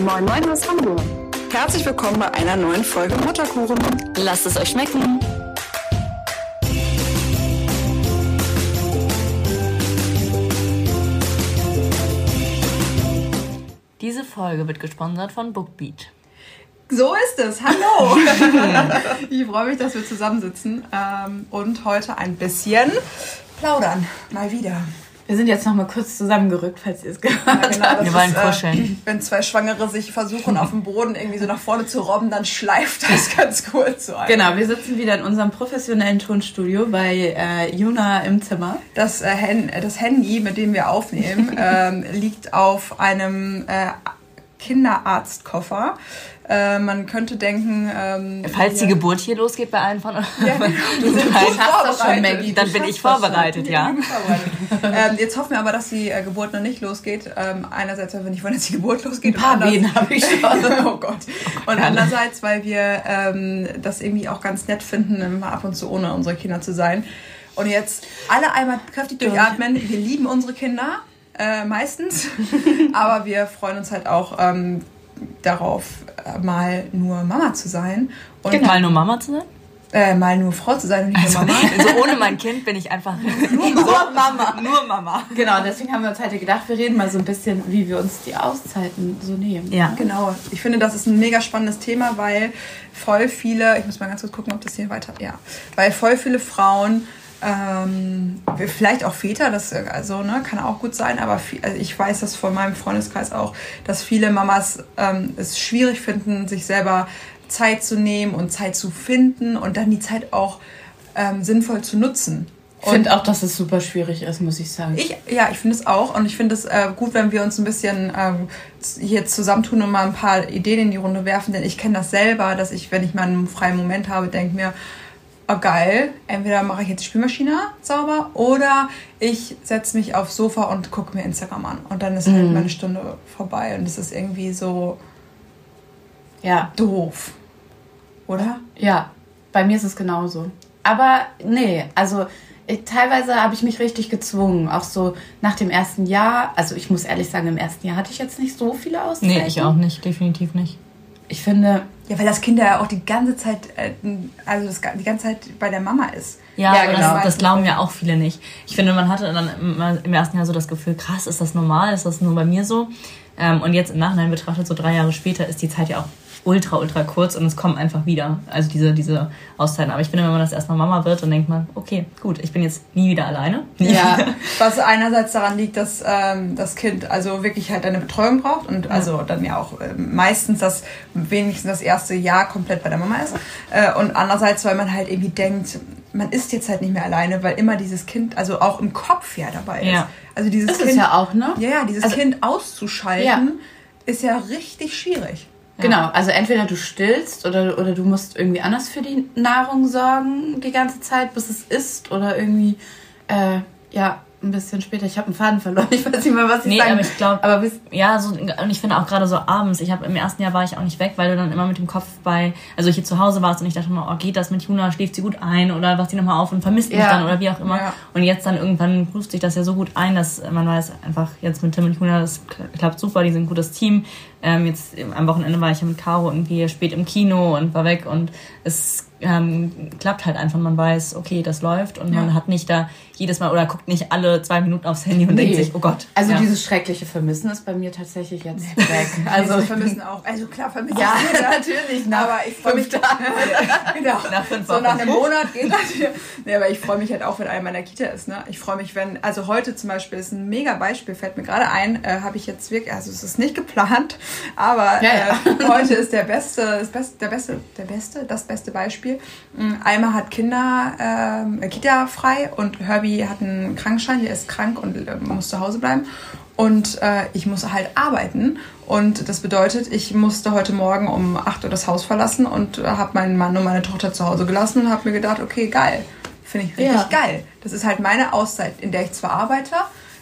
Moin Moin aus Hamburg. Herzlich willkommen bei einer neuen Folge Mutterkuchen. Lasst es euch schmecken. Diese Folge wird gesponsert von Bookbeat. So ist es. Hallo. ich freue mich, dass wir zusammensitzen ähm, und heute ein bisschen plaudern. Mal wieder. Wir sind jetzt noch mal kurz zusammengerückt, falls ihr es gehört habt. Ja, genau, wir wollen kuscheln. Äh, wenn zwei Schwangere sich versuchen, auf dem Boden irgendwie so nach vorne zu robben, dann schleift das ganz kurz so ein. Genau, wir sitzen wieder in unserem professionellen Tonstudio bei äh, Juna im Zimmer. Das, äh, das Handy, mit dem wir aufnehmen, ähm, liegt auf einem äh, Kinderarztkoffer. Äh, man könnte denken, ähm, falls die Geburt hier losgeht bei allen von euch, ja, genau. du das schon, Maggie. Dann bin ich vorbereitet, ja. ähm, jetzt hoffen wir aber, dass die äh, Geburt noch nicht losgeht. Ähm, einerseits, weil wir nicht wollen, dass die Geburt losgeht. Ein paar Wehen habe ich schon. oh Gott. Und andererseits, weil wir ähm, das irgendwie auch ganz nett finden, ab und zu ohne unsere Kinder zu sein. Und jetzt alle einmal kräftig durchatmen. Wir lieben unsere Kinder. Äh, meistens. Aber wir freuen uns halt auch ähm, darauf, äh, mal nur Mama zu sein. Und genau. Mal nur Mama zu sein? Äh, mal nur Frau zu sein und nicht also, nur Mama. Also ohne mein Kind bin ich einfach nur Mama. Nur Mama. Genau, deswegen haben wir uns heute gedacht, wir reden mal so ein bisschen, wie wir uns die Auszeiten so nehmen. Ja. Genau. Ich finde, das ist ein mega spannendes Thema, weil voll viele, ich muss mal ganz kurz gucken, ob das hier weiter, ja, weil voll viele Frauen ähm, vielleicht auch Väter, das also, ne, kann auch gut sein, aber viel, also ich weiß das von meinem Freundeskreis auch, dass viele Mamas ähm, es schwierig finden, sich selber Zeit zu nehmen und Zeit zu finden und dann die Zeit auch ähm, sinnvoll zu nutzen. Ich finde auch, dass es super schwierig ist, muss ich sagen. Ich, ja, ich finde es auch. Und ich finde es äh, gut, wenn wir uns ein bisschen ähm, hier zusammentun und mal ein paar Ideen in die Runde werfen. Denn ich kenne das selber, dass ich, wenn ich mal einen freien Moment habe, denke mir, oh geil, entweder mache ich jetzt die Spülmaschine sauber oder ich setze mich aufs Sofa und gucke mir Instagram an. Und dann ist halt mhm. meine Stunde vorbei und es ist irgendwie so ja. doof. Oder? Ja, bei mir ist es genauso. Aber nee, also ich, teilweise habe ich mich richtig gezwungen. Auch so nach dem ersten Jahr. Also ich muss ehrlich sagen, im ersten Jahr hatte ich jetzt nicht so viele Auszeiten. Nee, ich auch nicht, definitiv nicht. Ich finde, ja, weil das Kind ja auch die ganze Zeit, äh, also das, die ganze Zeit bei der Mama ist. Ja, ja genau. Das, das, glauben ja auch viele nicht. Ich finde, man hatte dann im ersten Jahr so das Gefühl, krass, ist das normal? Ist das nur bei mir so? Ähm, und jetzt im Nachhinein betrachtet, so drei Jahre später, ist die Zeit ja auch ultra, ultra kurz und es kommt einfach wieder. Also diese, diese Auszeiten. Aber ich finde, wenn man das erstmal Mama wird, dann denkt man, okay, gut, ich bin jetzt nie wieder alleine. Ja, was einerseits daran liegt, dass ähm, das Kind also wirklich halt eine Betreuung braucht und ja. also dann ja auch äh, meistens das, wenigstens das erste Jahr komplett bei der Mama ist. Äh, und andererseits, weil man halt irgendwie denkt, man ist jetzt halt nicht mehr alleine, weil immer dieses Kind, also auch im Kopf ja dabei ist. Ja. Also dieses das Kind, ist ja auch, ne? Ja, ja, dieses also, Kind auszuschalten ja. ist ja richtig schwierig. Genau, also entweder du stillst oder, oder du musst irgendwie anders für die Nahrung sorgen die ganze Zeit, bis es isst oder irgendwie, äh, ja, ein bisschen später. Ich habe einen Faden verloren. Ich weiß nicht mehr, was ich nee, sagen. aber ich glaube, aber bis, ja, so, und ich finde auch gerade so abends. Ich habe im ersten Jahr war ich auch nicht weg, weil du dann immer mit dem Kopf bei, also ich hier zu Hause warst und ich dachte immer, oh, geht das mit Juna? Schläft sie gut ein oder wacht sie nochmal auf und vermisst mich ja. dann oder wie auch immer. Ja. Und jetzt dann irgendwann ruft sich das ja so gut ein, dass man weiß einfach jetzt mit Tim und Juna, das klappt super, die sind ein gutes Team. Ähm, jetzt am Wochenende war ich ja mit Caro irgendwie spät im Kino und war weg und es ähm, klappt halt einfach. Man weiß, okay, das läuft und ja. man hat nicht da jedes Mal oder guckt nicht alle zwei Minuten aufs Handy und nee. denkt sich, oh Gott. Also ja. dieses schreckliche Vermissen ist bei mir tatsächlich jetzt nee. weg. Also vermissen auch. Also klar vermissen. Ja, natürlich. Nach aber ich freue mich. genau. Nach fünf So nach einem Monat geht das hier. Nee, aber ich freue mich halt auch, wenn einer meiner Kita ist. Ne? Ich freue mich, wenn, also heute zum Beispiel ist ein mega Beispiel, fällt mir gerade ein, äh, habe ich jetzt wirklich, also es ist nicht geplant, aber ja, äh, heute ist der beste, das beste, der beste, der beste, das beste Beispiel. Mm, Alma hat Kinder, äh, Kita frei und Herbie hat einen Krankschein, der ist krank und äh, muss zu Hause bleiben. Und äh, ich muss halt arbeiten. Und das bedeutet, ich musste heute Morgen um 8 Uhr das Haus verlassen und äh, habe meinen Mann und meine Tochter zu Hause gelassen und habe mir gedacht, okay, geil. Finde ich richtig ja. geil. Das ist halt meine Auszeit, in der ich zwar arbeite,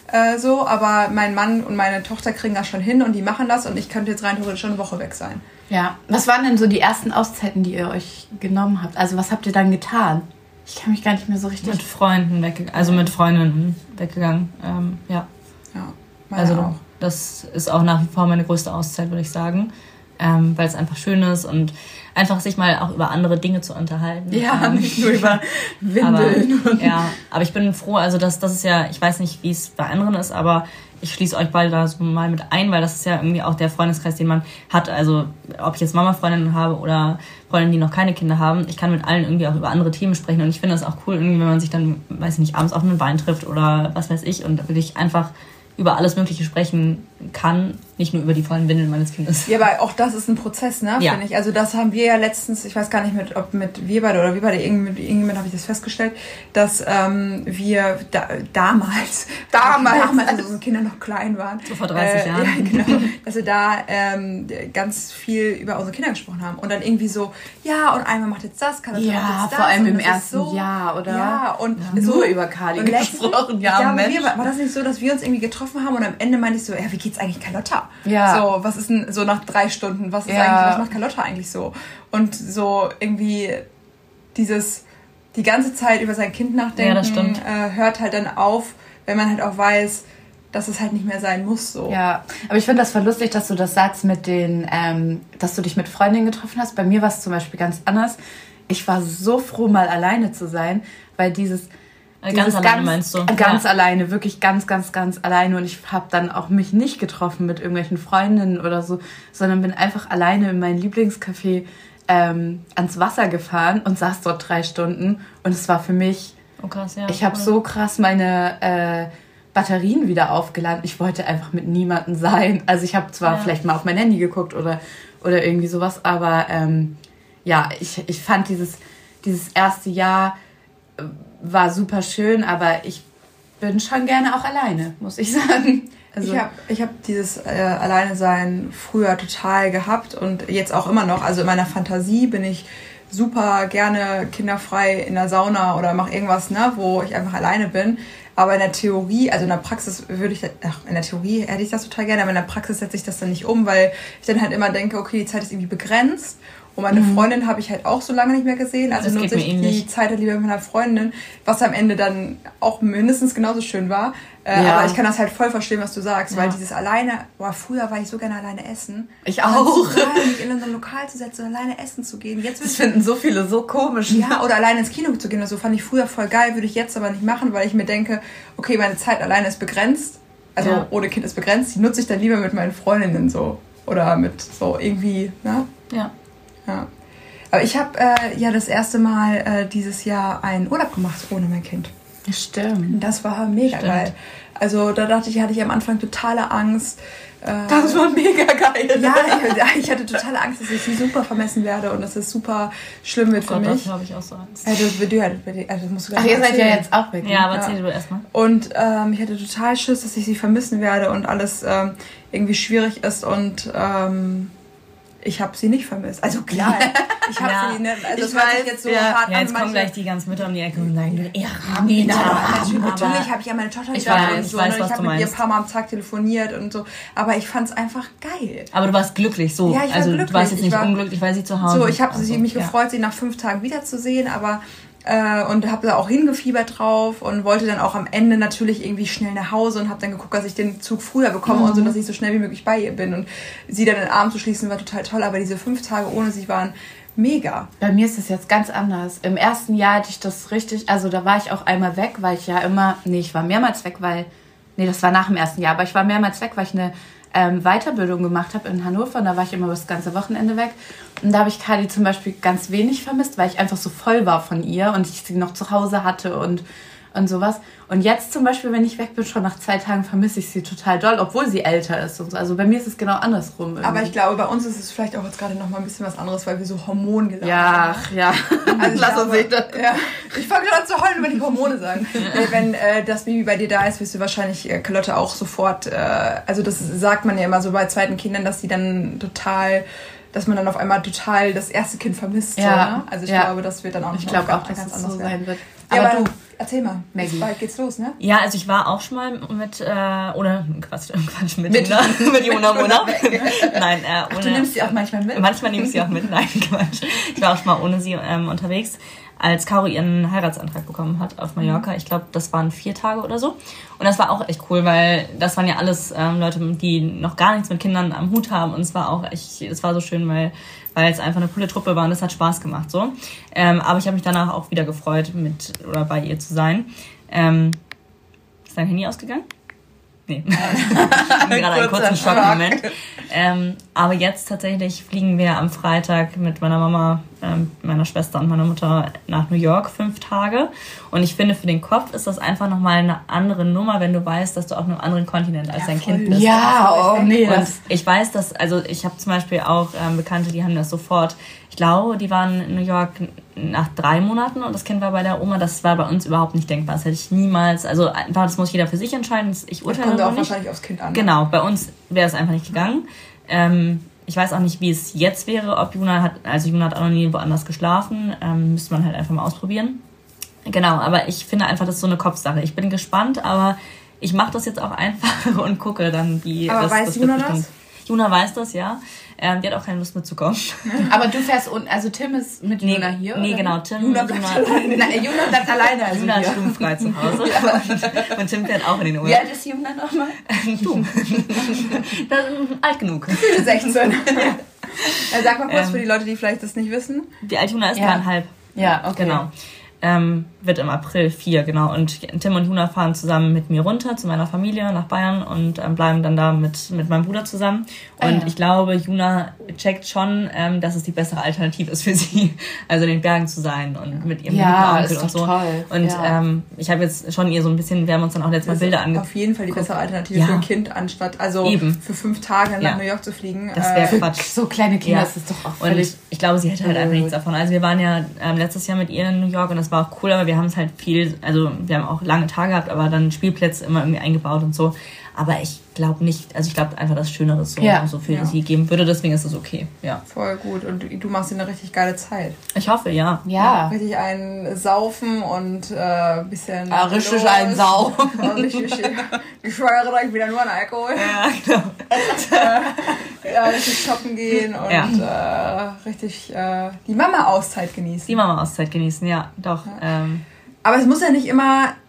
äh, so, aber mein Mann und meine Tochter kriegen das schon hin und die machen das und ich könnte jetzt rein theoretisch schon eine Woche weg sein. Ja. Was waren denn so die ersten Auszeiten, die ihr euch genommen habt? Also was habt ihr dann getan? Ich kann mich gar nicht mehr so richtig. Mit Freunden weggegangen, also mit Freundinnen weggegangen. Ähm, ja. Ja, meine also auch. Das ist auch nach wie vor meine größte Auszeit, würde ich sagen. Ähm, weil es einfach schön ist und einfach sich mal auch über andere Dinge zu unterhalten. Ja, ähm, nicht nur über Windeln. Aber, ja, aber ich bin froh, also das, das ist ja, ich weiß nicht, wie es bei anderen ist, aber ich schließe euch beide da so mal mit ein, weil das ist ja irgendwie auch der Freundeskreis, den man hat. Also ob ich jetzt Mama-Freundinnen habe oder Freundinnen, die noch keine Kinder haben, ich kann mit allen irgendwie auch über andere Themen sprechen und ich finde das auch cool, irgendwie, wenn man sich dann, weiß ich nicht, abends auf einen Wein trifft oder was weiß ich und wirklich einfach über alles Mögliche sprechen kann, nicht nur über die vollen Windeln meines Kindes. Ja, aber auch das ist ein Prozess, ne? Ja. Finde ich. Also das haben wir ja letztens, ich weiß gar nicht mit, ob mit wir beide oder wir beide, irgendjemand, irgendjemand habe ich das festgestellt, dass ähm, wir da, damals, damals, damals, als unsere Kinder noch klein waren, so vor 30 äh, Jahren, ja, genau, dass wir da ähm, ganz viel über unsere Kinder gesprochen haben und dann irgendwie so, ja und einmal macht jetzt das, Carla ja, macht jetzt das. vor allem im ersten so, Jahr, oder? Ja und ja, so, nur über Kali gesprochen, ja, ja Mensch. Wir, war das nicht so, dass wir uns irgendwie getroffen haben und am Ende meinte ich so, ja, wie geht's eigentlich Carlotta? Ja. So, was ist denn so nach drei Stunden, was ist ja. eigentlich, was macht Carlotta eigentlich so? Und so irgendwie dieses, die ganze Zeit über sein Kind nachdenken, ja, äh, hört halt dann auf, wenn man halt auch weiß, dass es halt nicht mehr sein muss. So. Ja, aber ich finde das voll lustig, dass du das sagst mit den, ähm, dass du dich mit Freundinnen getroffen hast. Bei mir war es zum Beispiel ganz anders. Ich war so froh, mal alleine zu sein, weil dieses, ganz alleine ganz, meinst du? Ganz ja. alleine, wirklich ganz, ganz, ganz alleine. Und ich habe dann auch mich nicht getroffen mit irgendwelchen Freundinnen oder so, sondern bin einfach alleine in mein Lieblingscafé ähm, ans Wasser gefahren und saß dort drei Stunden. Und es war für mich, oh krass, ja, ich habe so krass meine äh, Batterien wieder aufgeladen. Ich wollte einfach mit niemandem sein. Also ich habe zwar ja. vielleicht mal auf mein Handy geguckt oder, oder irgendwie sowas, aber ähm, ja, ich, ich fand dieses, dieses erste Jahr war super schön, aber ich bin schon gerne auch alleine, muss ich sagen. Also ich habe ich hab dieses äh, Alleine-Sein früher total gehabt und jetzt auch immer noch. Also in meiner Fantasie bin ich super gerne kinderfrei in der Sauna oder mache irgendwas, ne, wo ich einfach alleine bin. Aber in der Theorie, also in der Praxis würde ich, ach, in der Theorie hätte ich das total gerne, aber in der Praxis setze ich das dann nicht um, weil ich dann halt immer denke, okay, die Zeit ist irgendwie begrenzt und meine mhm. Freundin habe ich halt auch so lange nicht mehr gesehen. Also nutze ich die Zeit halt lieber mit meiner Freundin, was am Ende dann auch mindestens genauso schön war. Äh, ja. Aber ich kann das halt voll verstehen, was du sagst, ja. weil dieses alleine, boah, früher war ich so gerne alleine essen. Ich auch. So mich in ein Lokal zu setzen und alleine essen zu gehen. Jetzt das finden so viele so komisch. Ja, oder alleine ins Kino zu gehen oder so fand ich früher voll geil, würde ich jetzt aber nicht machen, weil ich mir denke, okay, meine Zeit alleine ist begrenzt. Also ja. ohne Kind ist begrenzt. Die nutze ich dann lieber mit meinen Freundinnen so. Oder mit so irgendwie, ne? Ja. Ja. Aber ich habe äh, ja das erste Mal äh, dieses Jahr einen Urlaub gemacht ohne mein Kind. Stimmt. Das war mega Stimmt. geil. Also da dachte ich, hatte ich am Anfang totale Angst. Äh, das war mega geil. Ja, ich, ich, hatte totale Angst, dass ich sie super vermessen werde und dass es super schlimm wird oh für Gott, mich. Das habe ich auch so Angst. Also, also musst du Ach, ihr seid ja jetzt auch weg. Ja, aber ja. erzähl du erstmal. Und ähm, ich hatte total Schiss, dass ich sie vermissen werde und alles ähm, irgendwie schwierig ist und ähm, ich habe sie nicht vermisst. Also klar, ich habe ja. sie, ne, also ich das weiß, jetzt so ja. hart ja, jetzt kommen gleich die ganzen Mütter um die Ecke und sagen, ja, nee, Natürlich, natürlich habe ich ja meine Tochter ich weiß, und so, ich, weiß, ne? ich habe mit ihr ein paar Mal am Tag telefoniert und so, aber ich fand es einfach geil. Aber du warst glücklich, so. Ja, ich war also glücklich. du warst jetzt nicht war, unglücklich, weil sie zu Hause So, ich habe also, mich gefreut, sie nach fünf Tagen wiederzusehen, aber äh, und habe da auch hingefiebert drauf und wollte dann auch am Ende natürlich irgendwie schnell nach Hause und habe dann geguckt, dass ich den Zug früher bekomme mhm. und so, dass ich so schnell wie möglich bei ihr bin. Und sie dann in den Arm zu schließen war total toll, aber diese fünf Tage ohne sie waren mega. Bei mir ist es jetzt ganz anders. Im ersten Jahr hatte ich das richtig, also da war ich auch einmal weg, weil ich ja immer, nee, ich war mehrmals weg, weil, nee, das war nach dem ersten Jahr, aber ich war mehrmals weg, weil ich eine ähm, Weiterbildung gemacht habe in Hannover und da war ich immer das ganze Wochenende weg. Und da habe ich Kali zum Beispiel ganz wenig vermisst, weil ich einfach so voll war von ihr und ich sie noch zu Hause hatte und und sowas. Und jetzt zum Beispiel, wenn ich weg bin, schon nach zwei Tagen vermisse ich sie total doll, obwohl sie älter ist und so. Also bei mir ist es genau andersrum. Irgendwie. Aber ich glaube, bei uns ist es vielleicht auch jetzt gerade noch mal ein bisschen was anderes, weil wir so hormongeladen ja, sind. Ja, ja. Also Lass uns sehen. Ja. Ich fange gerade an zu heulen, wenn ich Hormone sagen. wenn äh, das Baby bei dir da ist, wirst du wahrscheinlich äh, Carlotte auch sofort, äh, also das sagt man ja immer so bei zweiten Kindern, dass die dann total dass man dann auf einmal total das erste Kind vermisst. Ja. So, ne? Also ich ja. glaube, das wird dann auch nicht Ich glaube auch, dass es so sein wird. Aber, aber du, Erzähl mal, Maggie. bald geht's los, ne? Ja, also ich war auch schon mal mit, äh, oder Quatsch, Quatsch mit, mit, Juna, mit Juna Mona. nein, äh, ohne, Ach, du nimmst sie auch manchmal mit? Manchmal nehme ich sie auch mit, nein, Quatsch. Ich war auch schon mal ohne sie ähm, unterwegs als Caro ihren Heiratsantrag bekommen hat auf Mallorca. Ich glaube, das waren vier Tage oder so. Und das war auch echt cool, weil das waren ja alles ähm, Leute, die noch gar nichts mit Kindern am Hut haben. Und es war auch echt, es war so schön, weil, weil es einfach eine coole Truppe war und es hat Spaß gemacht so. Ähm, aber ich habe mich danach auch wieder gefreut, mit oder bei ihr zu sein. Ähm, ist dein Handy ausgegangen? Nee. gerade einen kurzen Schockmoment. Ähm, aber jetzt tatsächlich fliegen wir am Freitag mit meiner Mama, ähm, meiner Schwester und meiner Mutter nach New York fünf Tage. Und ich finde, für den Kopf ist das einfach nochmal eine andere Nummer, wenn du weißt, dass du auf einem anderen Kontinent als ja, dein Kind bist. Ja, oh nee. Und ich weiß, dass, also ich habe zum Beispiel auch ähm, Bekannte, die haben das sofort glaube, die waren in New York nach drei Monaten und das Kind war bei der Oma. Das war bei uns überhaupt nicht denkbar. Das hätte ich niemals, also einfach, das muss jeder für sich entscheiden. Ich urteile das kommt auch nicht. wahrscheinlich aufs Kind an. Ne? Genau, bei uns wäre es einfach nicht gegangen. Ähm, ich weiß auch nicht, wie es jetzt wäre, ob Juna hat, also Juna hat auch noch nie woanders geschlafen. Ähm, müsste man halt einfach mal ausprobieren. Genau, aber ich finde einfach, das ist so eine Kopfsache. Ich bin gespannt, aber ich mache das jetzt auch einfach und gucke dann, wie aber das, weiß das Juna das? Juna weiß das, ja. Ähm, die hat auch keine Lust mitzukommen. Aber du fährst unten, also Tim ist mit nee, Juna hier? Nee, oder? genau. Tim, Juna bleibt Juna, alleine. Nein, Juna bleibt alleine. Also Juna ist stummfrei zu Hause. Ja. Und, und, Tim fährt auch in den Urlaub. Wie alt ist Juna nochmal? du. das ist alt genug. 16. ja. Sag mal kurz ähm, für die Leute, die vielleicht das nicht wissen. Wie alt Juna ist? Ja. Dreieinhalb. Ja, okay. Genau. Ähm, wird im April vier, genau. Und Tim und Juna fahren zusammen mit mir runter zu meiner Familie nach Bayern und ähm, bleiben dann da mit, mit meinem Bruder zusammen. Und ah, ja. ich glaube, Juna checkt schon, ähm, dass es die bessere Alternative ist für sie, also in den Bergen zu sein und mit ihrem ja, Onkel und so. Toll. Und ja. ähm, ich habe jetzt schon ihr so ein bisschen, wir haben uns dann auch letztes Mal Bilder angeguckt. Auf jeden Fall die bessere Alternative ja. für ein Kind, anstatt also Eben. für fünf Tage nach New York zu fliegen. Das wäre äh, Quatsch. So kleine Kinder, das ist doch auch völlig... Und ich glaube, sie hätte halt einfach nichts davon. Also wir waren ja ähm, letztes Jahr mit ihr in New York und das war auch cool, aber wir haben es halt viel, also wir haben auch lange Tage gehabt, aber dann Spielplätze immer irgendwie eingebaut und so. Aber ich glaube nicht, also ich glaube einfach, dass Schöneres so, ja. so viel ja. sie geben würde, deswegen ist es okay. Ja. Voll gut. Und du machst dir eine richtig geile Zeit. Ich hoffe, ja. Ja. ja richtig ein Saufen und äh, bisschen. Ah, richtig ein Saufen. richtig, ich schwöre direkt wieder nur an Alkohol. Ja, genau. ja, richtig shoppen gehen und äh, richtig äh, die Mama-Auszeit genießen. Die Mama-Auszeit genießen, ja, doch. Ähm. Aber es muss ja nicht immer äh,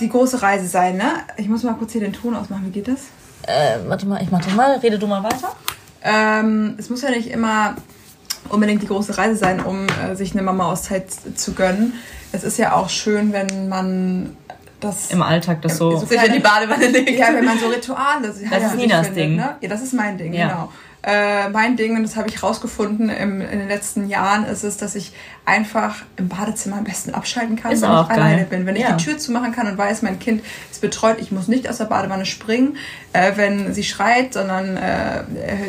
die große Reise sein, ne? Ich muss mal kurz hier den Ton ausmachen. Wie geht das? Äh, warte mal, ich mach das mal. Rede du mal weiter. Ähm, es muss ja nicht immer unbedingt die große Reise sein, um äh, sich eine Mama-Auszeit zu gönnen. Es ist ja auch schön, wenn man das im Alltag das so, so sich in die Badewanne legt. Ja, wenn man so Rituale. Das ja, ist Ninas Ding. Ne? Ja, das ist mein Ding, ja. genau. Äh, mein Ding, und das habe ich rausgefunden im, in den letzten Jahren, ist es, dass ich einfach im Badezimmer am besten abschalten kann, ist wenn ich geil. alleine bin. Wenn ja. ich die Tür zumachen kann und weiß, mein Kind ist betreut, ich muss nicht aus der Badewanne springen, äh, wenn sie schreit, sondern äh,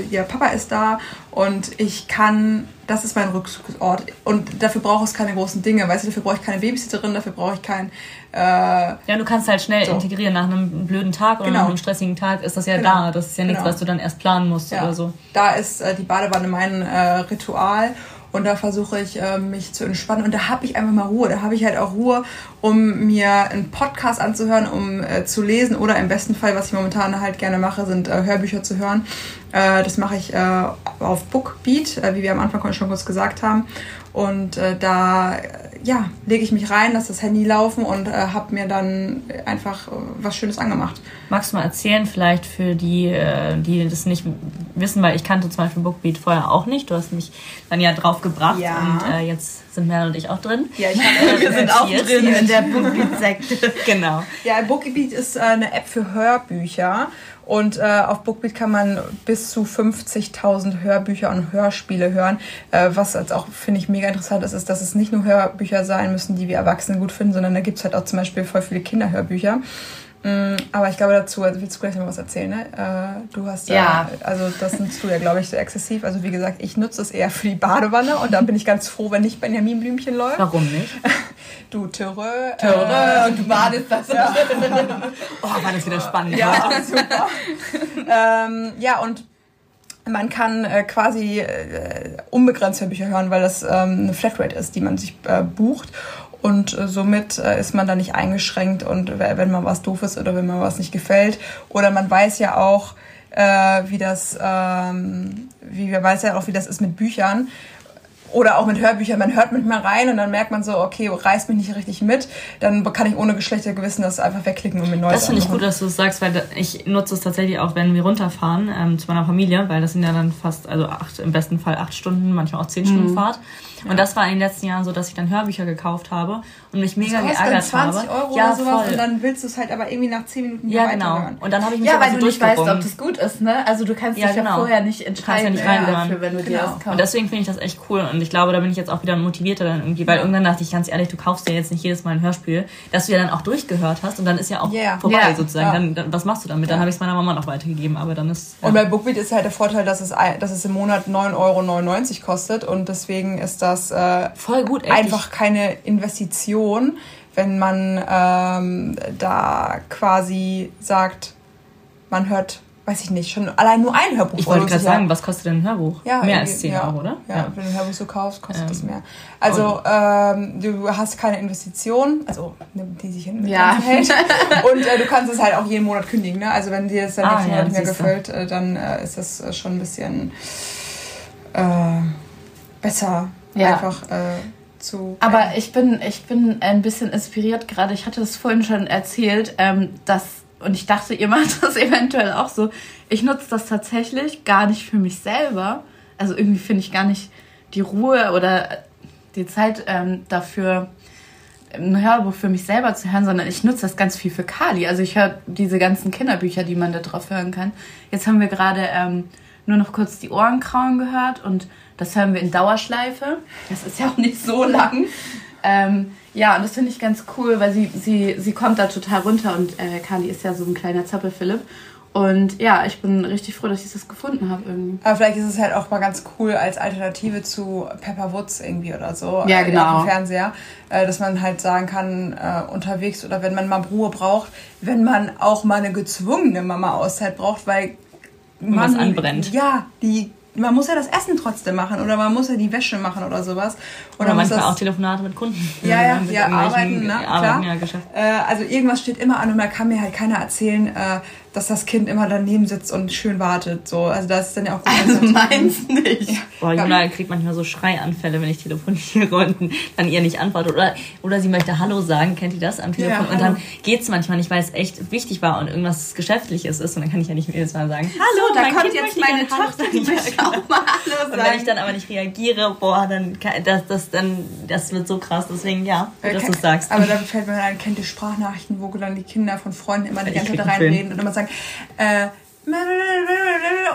ihr Papa ist da und ich kann, das ist mein Rückzugsort. Und dafür brauche ich keine großen Dinge, weißt du, dafür brauche ich keine Babysitterin, dafür brauche ich kein äh, ja, du kannst halt schnell so. integrieren. Nach einem blöden Tag oder genau. nach einem stressigen Tag ist das ja genau. da. Das ist ja nichts, genau. was du dann erst planen musst ja. oder so. Da ist äh, die Badewanne mein äh, Ritual und da versuche ich äh, mich zu entspannen und da habe ich einfach mal Ruhe. Da habe ich halt auch Ruhe, um mir einen Podcast anzuhören, um äh, zu lesen oder im besten Fall, was ich momentan halt gerne mache, sind äh, Hörbücher zu hören. Das mache ich auf Bookbeat, wie wir am Anfang schon kurz gesagt haben. Und da ja, lege ich mich rein, lasse das Handy laufen und äh, habe mir dann einfach äh, was Schönes angemacht. Magst du mal erzählen, vielleicht für die, äh, die das nicht wissen, weil ich kannte zum Beispiel Bookbeat vorher auch nicht. Du hast mich dann ja drauf gebracht ja. und äh, jetzt sind Merle und ich auch drin. Ja, ich hab, wir sind auch drin in der Bookbeat-Sekte. genau. Ja, Bookbeat ist äh, eine App für Hörbücher und äh, auf Bookbeat kann man bis zu 50.000 Hörbücher und Hörspiele hören. Äh, was jetzt auch, finde ich, mega interessant ist, ist, dass es nicht nur Hörbücher sein müssen, die wir Erwachsene gut finden, sondern da gibt es halt auch zum Beispiel voll viele Kinderhörbücher. Mm, aber ich glaube dazu, also willst du gleich noch was erzählen, ne? Äh, du hast ja, also das nutzt du ja, glaube ich, so exzessiv. Also wie gesagt, ich nutze es eher für die Badewanne und da bin ich ganz froh, wenn nicht Benjamin Blümchen läuft. Warum nicht? Du Töre. Töre äh, und du badest das. Ja. oh, war das wieder spannend. Ja, super. ähm, ja, und man kann äh, quasi äh, unbegrenzt Hörbücher hören, weil das ähm, eine Flatrate ist, die man sich äh, bucht. Und äh, somit äh, ist man da nicht eingeschränkt und wenn man was doof ist oder wenn man was nicht gefällt. Oder man weiß ja auch, äh, wie das, ähm, wie wir weiß ja auch, wie das ist mit Büchern. Oder auch mit Hörbüchern, man hört manchmal rein und dann merkt man so, okay, reißt mich nicht richtig mit, dann kann ich ohne Geschlechtergewissen das einfach wegklicken und mir neues Das finde ich gut, dass du es sagst, weil ich nutze es tatsächlich auch, wenn wir runterfahren ähm, zu meiner Familie, weil das sind ja dann fast, also acht, im besten Fall acht Stunden, manchmal auch zehn mhm. Stunden Und das war in den letzten Jahren so, dass ich dann Hörbücher gekauft habe und mich mega das geärgert 20 habe. Euro ja, oder sowas voll. und dann willst du es halt aber irgendwie nach 10 Minuten ja, genau. Und dann habe ich mich Ja, weil du nicht weißt, ob das gut ist, ne? Also du kannst ja, dich genau. ja vorher nicht entscheiden ja nicht dafür, wenn du genau. dir das kaufst. Und deswegen finde ich das echt cool und ich glaube, da bin ich jetzt auch wieder motivierter dann irgendwie, weil irgendwann dachte ich ganz ehrlich, du kaufst dir jetzt nicht jedes Mal ein Hörspiel, dass du ja dann auch durchgehört hast und dann ist ja auch yeah. vorbei yeah. sozusagen. Dann, dann, was machst du damit? Dann habe ich es meiner Mama noch weitergegeben, aber dann ist... Und bei Bookbeat ist halt der Vorteil, dass es, dass es im Monat 9,99 Euro kostet und deswegen ist das... Äh, Voll gut, echt. Einfach keine Investition, wenn man ähm, da quasi sagt, man hört, weiß ich nicht, schon allein nur ein Hörbuch. Ich wollte gerade sagen, was kostet denn ein Hörbuch? Ja, mehr als 10 ja, Euro, oder? Ja, ja, wenn du ein Hörbuch so kaufst, kostet ähm, das mehr. Also ähm, du hast keine Investition, also die sich in ja. hält. und äh, du kannst es halt auch jeden Monat kündigen. Ne? Also wenn dir das dann ah, nächsten ja, Monat nicht mehr gefällt, äh, dann äh, ist das äh, schon ein bisschen äh, besser ja. einfach äh, zu. Aber ich bin, ich bin ein bisschen inspiriert gerade. Ich hatte es vorhin schon erzählt, ähm, dass, und ich dachte, ihr macht das eventuell auch so. Ich nutze das tatsächlich gar nicht für mich selber. Also irgendwie finde ich gar nicht die Ruhe oder die Zeit ähm, dafür, ein Hörbuch für mich selber zu hören, sondern ich nutze das ganz viel für Kali. Also ich höre diese ganzen Kinderbücher, die man da drauf hören kann. Jetzt haben wir gerade ähm, nur noch kurz die Ohren krauen gehört und das hören wir in Dauerschleife. Das ist ja auch nicht so lang. Ähm, ja, und das finde ich ganz cool, weil sie, sie, sie kommt da total runter und äh, Kali ist ja so ein kleiner Zappel-Philipp. Und ja, ich bin richtig froh, dass ich das gefunden habe irgendwie. Aber vielleicht ist es halt auch mal ganz cool als Alternative zu Pepper Woods irgendwie oder so. Ja, genau. Auf dem Fernseher. Äh, dass man halt sagen kann, äh, unterwegs oder wenn man mal Ruhe braucht, wenn man auch mal eine gezwungene Mama-Auszeit braucht, weil man... Was anbrennt. Ja, die man muss ja das Essen trotzdem machen oder man muss ja die Wäsche machen oder sowas. Oder, oder manchmal auch Telefonate mit Kunden. Ja, ja, ja, arbeiten, ne? Arbeiten, klar. Ja, äh, also irgendwas steht immer an und da kann mir halt keiner erzählen, äh, dass das Kind immer daneben sitzt und schön wartet. So. Also das ist dann ja auch gut. Also meins nicht. Ja. Boah, Juna kriegt manchmal so Schreianfälle, wenn ich telefoniere und dann ihr nicht antwortet. Oder, oder sie möchte Hallo sagen, kennt ihr das am Telefon? Ja, und dann geht es manchmal nicht, weil es echt wichtig war und irgendwas Geschäftliches ist. Und dann kann ich ja nicht jedes Mal sagen, Hallo, so, da kommt kind jetzt meine Tochter, die möchte auch mal Hallo sagen. Und wenn ich dann aber nicht reagiere, boah, dann das, das, dann, das wird so krass. Deswegen, ja, gut, dass du es sagst. Aber da fällt mir dann, kennt ihr Sprachnachrichten, wo dann die Kinder von Freunden immer die ganze Zeit reinreden und immer sagen, äh,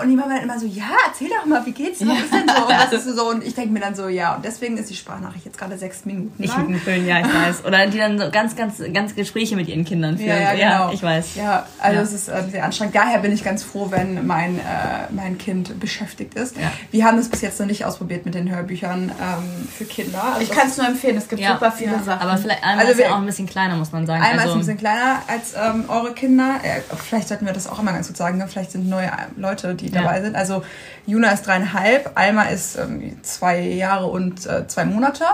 und die Mama dann immer so, ja, erzähl doch mal, wie geht's? Was ist denn so? Und, was ist so? und ich denke mir dann so, ja, und deswegen ist die Sprachnachricht jetzt gerade sechs Minuten. Ich würde füllen, ja, ich weiß. Oder die dann so ganz, ganz, ganz Gespräche mit ihren Kindern führen. Ja, ja, genau. ja ich weiß. Ja, also ja. es ist äh, sehr anstrengend. Daher bin ich ganz froh, wenn mein, äh, mein Kind beschäftigt ist. Ja. Wir haben das bis jetzt noch nicht ausprobiert mit den Hörbüchern ähm, für Kinder. Also ich kann es nur empfehlen, es gibt super viele Sachen. Aber vielleicht einmal also ist ja auch ein bisschen kleiner, muss man sagen. Einmal also, ist ein bisschen kleiner als ähm, eure Kinder. vielleicht sollten wir das auch immer ganz gut sagen. Ne? Vielleicht sind neue Leute, die dabei sind. Also Juna ist dreieinhalb, Alma ist ähm, zwei Jahre und äh, zwei Monate.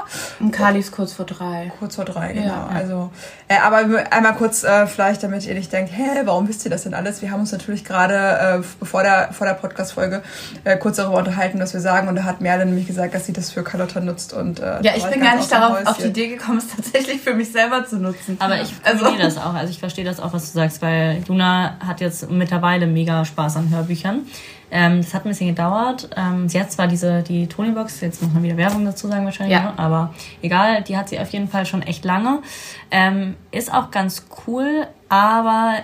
Und Kali ist kurz vor drei. Kurz vor drei, genau. Ja. Also, äh, aber einmal kurz äh, vielleicht, damit ihr nicht denkt, hä, warum wisst ihr das denn alles? Wir haben uns natürlich gerade äh, bevor der, vor der Podcast-Folge äh, kurz darüber unterhalten, was wir sagen. Und da hat Merle nämlich gesagt, dass sie das für Carlotta nutzt. Und, äh, ja, ich bin gar nicht darauf auf die Idee gekommen, es tatsächlich für mich selber zu nutzen. Aber ich also. verstehe das auch. Also ich verstehe das auch, was du sagst, weil Juna hat jetzt mittlerweile mega Spaß an Hörbüchern. Ähm, das hat ein bisschen gedauert. Ähm, sie hat zwar diese, die Tonybox, jetzt muss man wieder Werbung dazu sagen wahrscheinlich, ja. ne? aber egal, die hat sie auf jeden Fall schon echt lange. Ähm, ist auch ganz cool, aber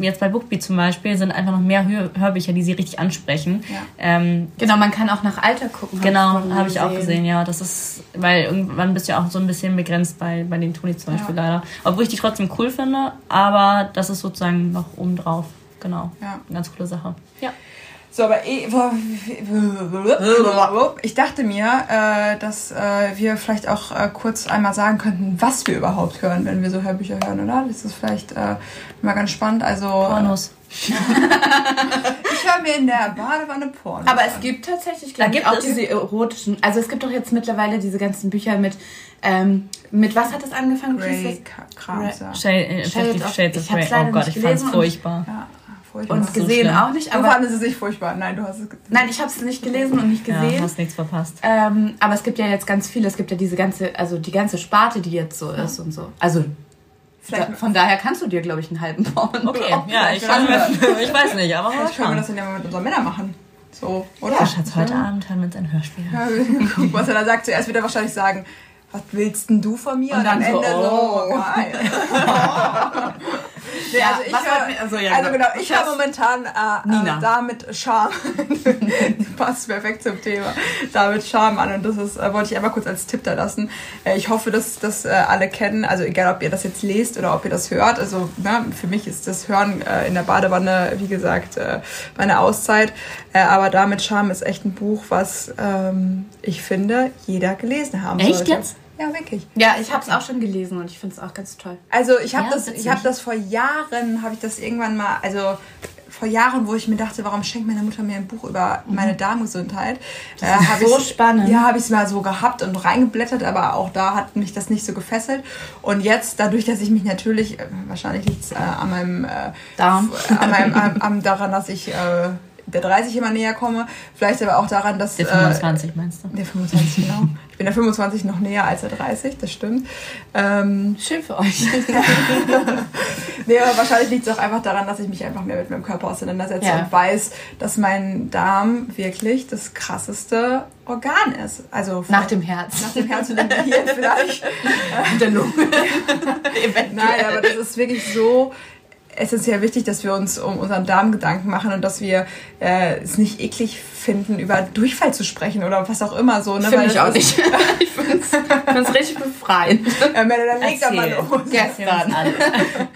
jetzt bei Bookbeat zum Beispiel sind einfach noch mehr Hör Hörbücher, die sie richtig ansprechen. Ja. Ähm, genau, man kann auch nach Alter gucken. Genau, habe ich auch gesehen, ja. Das ist, weil irgendwann bist du ja auch so ein bisschen begrenzt bei, bei den Tony zum Beispiel ja. leider. Obwohl ich die trotzdem cool finde, aber das ist sozusagen noch oben drauf. Genau. Ja. Eine ganz coole Sache. Ja. So, aber eh, ich dachte mir, äh, dass äh, wir vielleicht auch äh, kurz einmal sagen könnten, was wir überhaupt hören, wenn wir so Hörbücher hören, oder? Das ist vielleicht mal ganz spannend. Also Pornos. ich höre mir in der Badewanne Pornos. Aber es gibt tatsächlich, glaube ich, auch es. diese erotischen. Also es gibt doch jetzt mittlerweile diese ganzen Bücher mit. Ähm, mit was hat das angefangen? Grey Krams, ja. Shades, Shades of Grey. Oh Gott, ich fand's furchtbar. Ja furchtbar. Und gesehen so auch nicht. Aber du fandest es nicht furchtbar. Nein, du hast es gesehen. Nein, ich habe es nicht gelesen und nicht gesehen. Ja, hast nichts verpasst. Ähm, aber es gibt ja jetzt ganz viele. Es gibt ja diese ganze, also die ganze Sparte, die jetzt so ist und so. Also da, von daher kannst du dir, glaube ich, einen halben Porn. Okay, ja, ich, kann, ich weiß nicht, aber Vielleicht können wir das dann ja mal mit unseren Männern machen. So, oder? Ja, Schatz, heute ja. Abend hören wir uns ein Hörspiel. Ja, guck, was er da sagt. Zuerst wird er wahrscheinlich sagen, was willst denn du von mir? Und, und dann am Ende so, oh, so geil. nee, also ich höre, also, ja, also genau, ich höre momentan äh, äh, damit Charme. Passt perfekt zum Thema. Damit Charme an und das ist, äh, wollte ich einmal kurz als Tipp da lassen. Äh, ich hoffe, dass das äh, alle kennen. Also egal, ob ihr das jetzt lest oder ob ihr das hört. Also ne, für mich ist das Hören äh, in der Badewanne, wie gesagt, meine Auszeit. aber damit Charme ist echt ein Buch, was ähm, ich finde, jeder gelesen haben Echt sollte. jetzt? Ja, wirklich. Ja, ich habe es auch schon gelesen und ich finde es auch ganz toll. Also ich habe ja, das, ich habe das vor Jahren, habe ich das irgendwann mal, also vor Jahren, wo ich mir dachte, warum schenkt meine Mutter mir ein Buch über mhm. meine Darmgesundheit? Das äh, ist so spannend. Ja, habe ich es mal so gehabt und reingeblättert, aber auch da hat mich das nicht so gefesselt. Und jetzt, dadurch, dass ich mich natürlich, äh, wahrscheinlich liegt es äh, an meinem äh, Darm, an meinem, an, an, daran, dass ich äh, der 30 immer näher komme. Vielleicht aber auch daran, dass. Der 25 äh, meinst du? Der 25, genau. Ich bin der 25 noch näher als der 30, das stimmt. Ähm, Schön für euch. nee, aber wahrscheinlich liegt es auch einfach daran, dass ich mich einfach mehr mit meinem Körper auseinandersetze ja. und weiß, dass mein Darm wirklich das krasseste Organ ist. Also nach dem Herz. Nach dem Herz und dem Gehirn vielleicht. und der Lunge. Nein, aber das ist wirklich so essentiell wichtig, dass wir uns um unseren Darm Gedanken machen und dass wir äh, es nicht eklig finden, über Durchfall zu sprechen oder was auch immer so. Ne? Finde ich auch nicht. ich finde es richtig befreiend. Ja, dann leg da mal los. Gestern.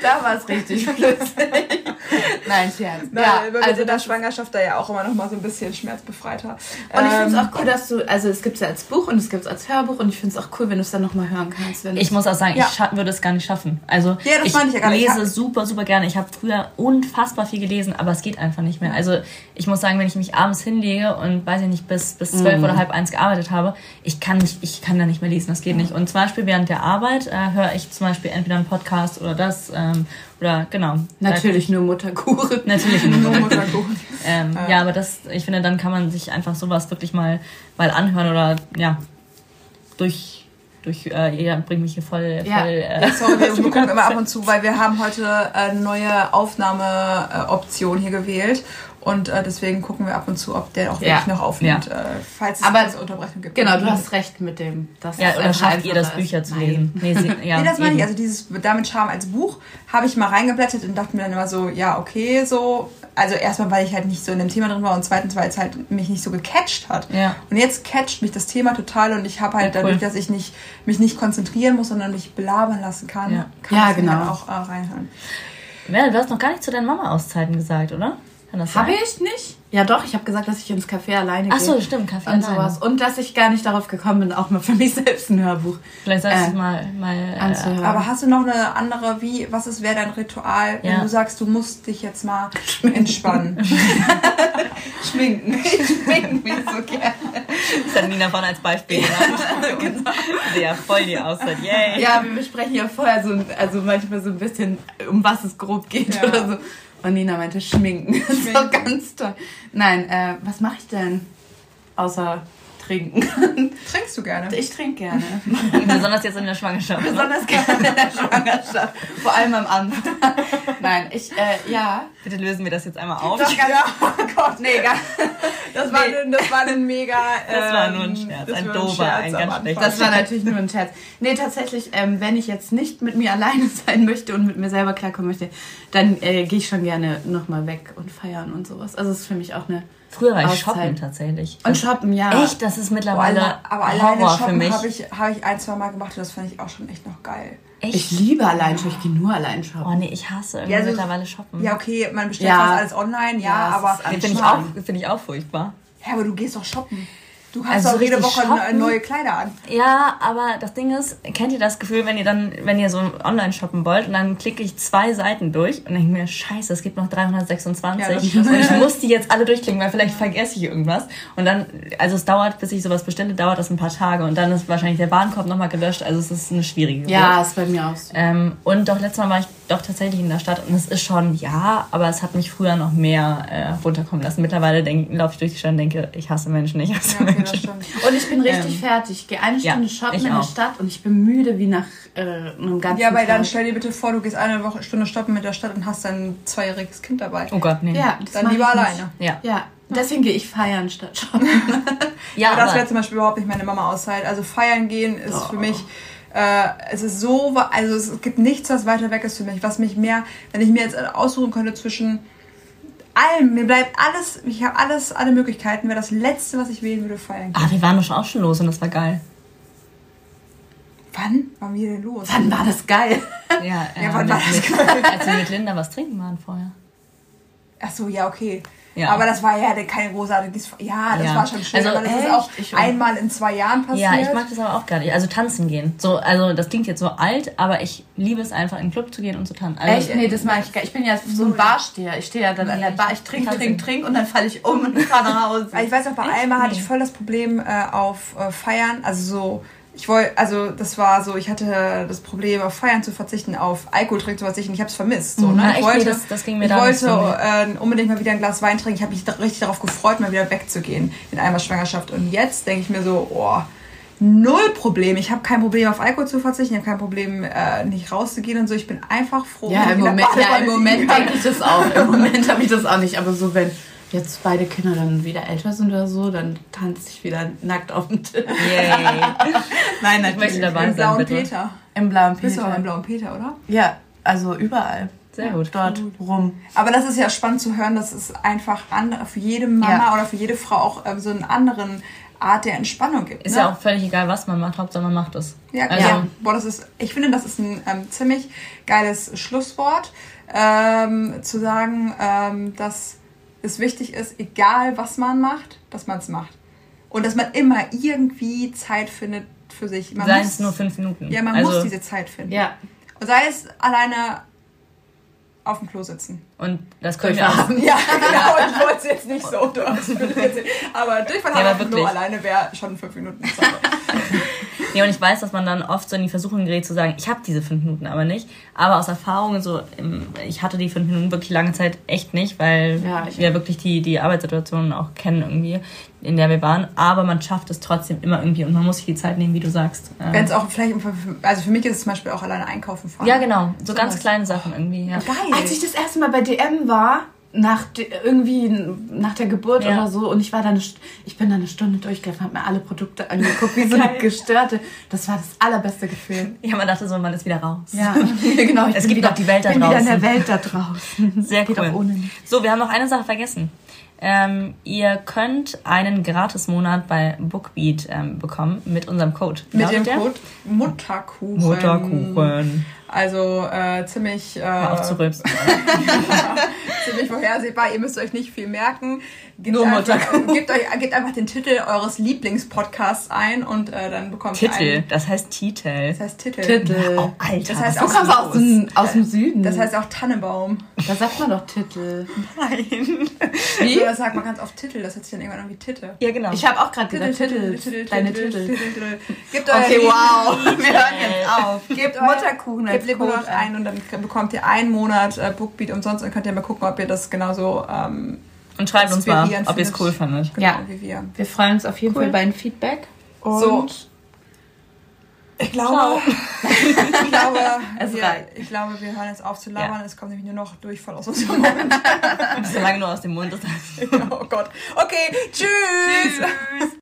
da war es richtig flüssig. Nein, Scherz. Nein, ja, weil also der Schwangerschaft da ja auch immer noch mal so ein bisschen schmerzbefreiter. Und ich finde es ähm, auch cool, dass du, also es gibt es ja als Buch und es gibt es als Hörbuch und ich finde es auch cool, wenn du es dann noch mal hören kannst. ich muss auch sagen, ja. ich würde es gar nicht schaffen. Also ja, ich, ich, ja lese super, super gerne. Ich habe früher unfassbar viel gelesen, aber es geht einfach nicht mehr. Also ich muss sagen, wenn ich mich abends hinlege und weiß ich nicht, bis, bis zwölf mm. oder halb eins gearbeitet habe, ich kann nicht, ich kann da nicht mehr lesen, das geht nicht. Und zum Beispiel während der Arbeit äh, höre ich zum Beispiel entweder einen Podcast oder das ähm, oder genau. Natürlich nur Mutterkuchen. Natürlich nur Mutterkuchen. ähm, ja. ja, aber das, ich finde, dann kann man sich einfach sowas wirklich mal, mal anhören oder ja, durch durch, äh, ihr bringt mich hier voll. voll ja. Äh, ja, sorry, wir gucken immer ab und zu, weil wir haben heute eine neue Aufnahmeoption hier gewählt und äh, deswegen gucken wir ab und zu, ob der auch wirklich noch aufnimmt, ja. äh, falls es eine Unterbrechung gibt. Genau, du hast recht mit dem. Das ja, oder schafft ihr das, Bücher zu lesen? Nee, sie, ja, nee das meine ich. Also dieses Damit Charme als Buch habe ich mal reingeblättert und dachte mir dann immer so, ja, okay, so. Also erstmal, weil ich halt nicht so in dem Thema drin war und zweitens, weil es halt mich nicht so gecatcht hat. Ja. Und jetzt catcht mich das Thema total und ich habe halt ja, cool. dadurch, dass ich nicht, mich nicht konzentrieren muss, sondern mich belabern lassen kann, ja. kann ja, ich genau. auch äh, reinhören. Ja, du hast noch gar nicht zu deinen Mama-Auszeiten gesagt, oder? Habe ich nicht? Ja, doch, ich habe gesagt, dass ich ins Café alleine gehe. Ach so, stimmt, Café und alleine. Sowas. Und dass ich gar nicht darauf gekommen bin, auch mal für mich selbst ein Hörbuch. Vielleicht sagst äh, du mal, mal äh, anzuhören. Aber hast du noch eine andere, wie, was ist, wäre dein Ritual, ja. wenn du sagst, du musst dich jetzt mal entspannen? Schminken. Ich schminke mich so gerne. Das hat Nina vorne als Beispiel genau. Ja, voll die Auszeit, yay. Ja, wir besprechen ja vorher so, also manchmal so ein bisschen, um was es grob geht ja. oder so. Und Nina meinte schminken. Das ist doch ganz toll. Nein, äh, was mache ich denn? Außer trinken. Trinkst du gerne? Ich trinke gerne. Besonders jetzt in der Schwangerschaft. Besonders gerne in der Schwangerschaft. Vor allem am Anfang. Nein, ich, äh, ja. Bitte lösen wir das jetzt einmal auf. Das, ja, oh Gott. Nee, gar, das, war nee. ein, das war ein mega... Ähm, das war nur ein ähm, Scherz, ein dober, ein ganz schlechter Das war natürlich nur ein Scherz. Nee, tatsächlich, ähm, wenn ich jetzt nicht mit mir alleine sein möchte und mit mir selber klarkommen möchte, dann äh, gehe ich schon gerne nochmal weg und feiern und sowas. Also es ist für mich auch eine Früher war ich shoppen tatsächlich. Und shoppen, ja. Echt? Das ist mittlerweile Boah, aber alleine Horror für mich. habe ich, hab ich ein, zwei Mal gemacht und das fand ich auch schon echt noch geil. Echt? Ich liebe allein shoppen. Ich gehe nur allein shoppen. Oh nee, ich hasse irgendwie ja, also, mittlerweile shoppen. Ja, okay, man bestellt ja. fast alles online, ja, ja aber finde ich, auch, find ich auch furchtbar. Ja, aber du gehst doch shoppen. Du hast also auch jede Woche shoppen. neue Kleider an. Ja, aber das Ding ist, kennt ihr das Gefühl, wenn ihr dann, wenn ihr so online shoppen wollt und dann klicke ich zwei Seiten durch und denke mir, scheiße, es gibt noch 326 ja, und ich muss die jetzt alle durchklicken, weil vielleicht vergesse ich irgendwas. Und dann, also es dauert, bis ich sowas bestelle, dauert das ein paar Tage und dann ist wahrscheinlich der Warenkorb nochmal gelöscht. Also es ist eine schwierige Ja, ist bei mir auch so. Ähm, und doch letztes Mal war ich doch tatsächlich in der Stadt und es ist schon, ja, aber es hat mich früher noch mehr äh, runterkommen lassen. Mittlerweile laufe ich durch die Stadt und denke, ich hasse Menschen, ich hasse ja, okay, Menschen. Und ich bin richtig ähm, fertig. Ich gehe eine Stunde ja, shoppen in der Stadt und ich bin müde wie nach äh, einem ganzen Ja, aber dann stell dir bitte vor, du gehst eine Woche, Stunde shoppen mit der Stadt und hast dein zweijähriges Kind dabei. Oh Gott, nee. Ja, dann lieber alleine. Ja. ja. Deswegen gehe ich feiern statt shoppen. ja, aber das wäre zum Beispiel überhaupt nicht meine Mama auszahlt. Also feiern gehen ist oh. für mich äh, es ist so, also es gibt nichts, was weiter weg ist für mich, was mich mehr, wenn ich mir jetzt aussuchen könnte zwischen allem, mir bleibt alles, ich habe alles, alle Möglichkeiten, wäre das Letzte, was ich wählen würde, feiern. Ah, wir waren doch auch schon los und das war geil. Wann waren wir denn los? Wann war das geil? Ja, äh, ja wann war das geil? Als wir mit Linda was trinken waren vorher. Ach so, ja, okay. Ja. Aber das war ja keine großartige. Ja, das ja. war schon schön. Also, aber das echt? ist auch ich einmal in zwei Jahren passiert. Ja, ich mag das aber auch gar nicht. Also tanzen gehen. So, also das klingt jetzt so alt, aber ich liebe es einfach, in den Club zu gehen und zu tanzen. Also, echt? Nee, das mag ich gar nicht. Ich bin ja so ein Barsteher. Ich stehe ja dann nee, an der Bar, ich trinke, trinke, trinke und dann falle ich um und fahre nach Hause. ich weiß auch, bei einmal hatte ich voll das Problem äh, auf äh, Feiern. Also so ich wollte, also das war so, ich hatte das Problem, auf Feiern zu verzichten, auf Alkohol trinken zu verzichten. Ich habe es vermisst. So, ne? Ja, ich wollte, nee, das, das ging mir ich wollte äh, unbedingt mal wieder ein Glas Wein trinken. Ich habe mich richtig darauf gefreut, mal wieder wegzugehen in einmal Schwangerschaft. Und jetzt denke ich mir so, oh, null Problem. Ich habe kein Problem, auf Alkohol zu verzichten. Ich habe kein Problem, äh, nicht rauszugehen und so. Ich bin einfach froh. Ja, im Moment, ja, im Moment denke ich das auch. Im Moment habe ich das auch nicht. Aber so, wenn jetzt beide Kinder dann wieder älter sind oder so, dann tanze ich wieder nackt auf dem Tisch. Yay. Nein, natürlich. Ich möchte dabei Im blauen bitte. Peter. Im blauen Peter. Bist du auch im blauen Peter, oder? Ja, also überall. Sehr gut. Dort rum. Aber das ist ja spannend zu hören, dass es einfach für jede Mama ja. oder für jede Frau auch ähm, so einen anderen Art der Entspannung gibt. Ist ne? ja auch völlig egal, was man macht, Hauptsache man macht es. Ja, also. ja. Boah, das ist, ich finde, das ist ein ähm, ziemlich geiles Schlusswort, ähm, zu sagen, ähm, dass es wichtig ist, egal was man macht, dass man es macht. Und dass man immer irgendwie Zeit findet für sich. Man sei muss, es nur fünf Minuten. Ja, man also, muss diese Zeit finden. Ja. Und sei es alleine auf dem Klo sitzen. Und das können wir haben. Ja, genau. Ich wollte es jetzt nicht so. aber Durchfall ja, auf dem Klo alleine wäre schon fünf Minuten Zeit. Ja, und ich weiß, dass man dann oft so in die Versuchung gerät zu sagen, ich habe diese fünf Minuten aber nicht. Aber aus Erfahrung, so, ich hatte die fünf Minuten wirklich lange Zeit echt nicht, weil ja, wir ja wirklich die, die Arbeitssituation auch kennen irgendwie, in der wir waren. Aber man schafft es trotzdem immer irgendwie und man muss sich die Zeit nehmen, wie du sagst. Wenn es auch vielleicht, also für mich ist es zum Beispiel auch alleine einkaufen fahren. Ja, genau. So, so ganz was. kleine Sachen irgendwie. Ja. Geil. Als ich das erste Mal bei DM war, nach de, irgendwie nach der Geburt ja. oder so und ich war dann ich bin dann eine Stunde durchgelaufen, habe mir alle Produkte angeguckt, wie so eine gestörte. Das war das allerbeste Gefühl. Ja, man dachte so, man ist wieder raus. Ja, genau. es gibt wieder, noch die Welt da bin draußen. wieder in der Welt da draußen. Sehr Geht cool. So, wir haben noch eine Sache vergessen. Ähm, ihr könnt einen Gratis-Monat bei Bookbeat ähm, bekommen mit unserem Code. Mit dem der? Code Mutterkuchen. Mutterkuchen. Also äh, ziemlich. Äh, Hör auf zu rülpsen. ziemlich vorhersehbar. Ihr müsst euch nicht viel merken. Gebt Nur Mutter. gebt, euch, gebt einfach den Titel eures Lieblingspodcasts ein und äh, dann bekommt Titel. ihr Titel, das heißt Titel. Das heißt Titel. Titel. Oh, Alter. Das heißt du kommst aus dem, aus dem Süden. Das heißt auch Tannenbaum. Da sagt man doch Titel. Nein. Wie? Oder sagt man ganz oft Titel, das hört sich dann irgendwann an wie Titel. Ja, genau. Ich habe auch gerade gesagt Titel. Titel, Deine Titel. Titel. Gebt okay, wow. Wir hören jetzt auf. Gebt Mutterkuchen gebt Code ein und dann bekommt ihr einen Monat äh, Bookbeat umsonst und könnt ihr mal gucken, ob ihr das genauso ähm, und schreibt uns mal, ob ihr es cool fandet. Genau, ja, wie wir. Wir freuen uns auf jeden cool. Fall bei einem Feedback. Und so. Ich glaube, ich, glaube wir, ich glaube, wir hören jetzt auf zu labern. Ja. Es kommt nämlich nur noch Durchfall aus unserem Mund. Solange nur aus dem Mund. oh Gott. Okay, tschüss. tschüss.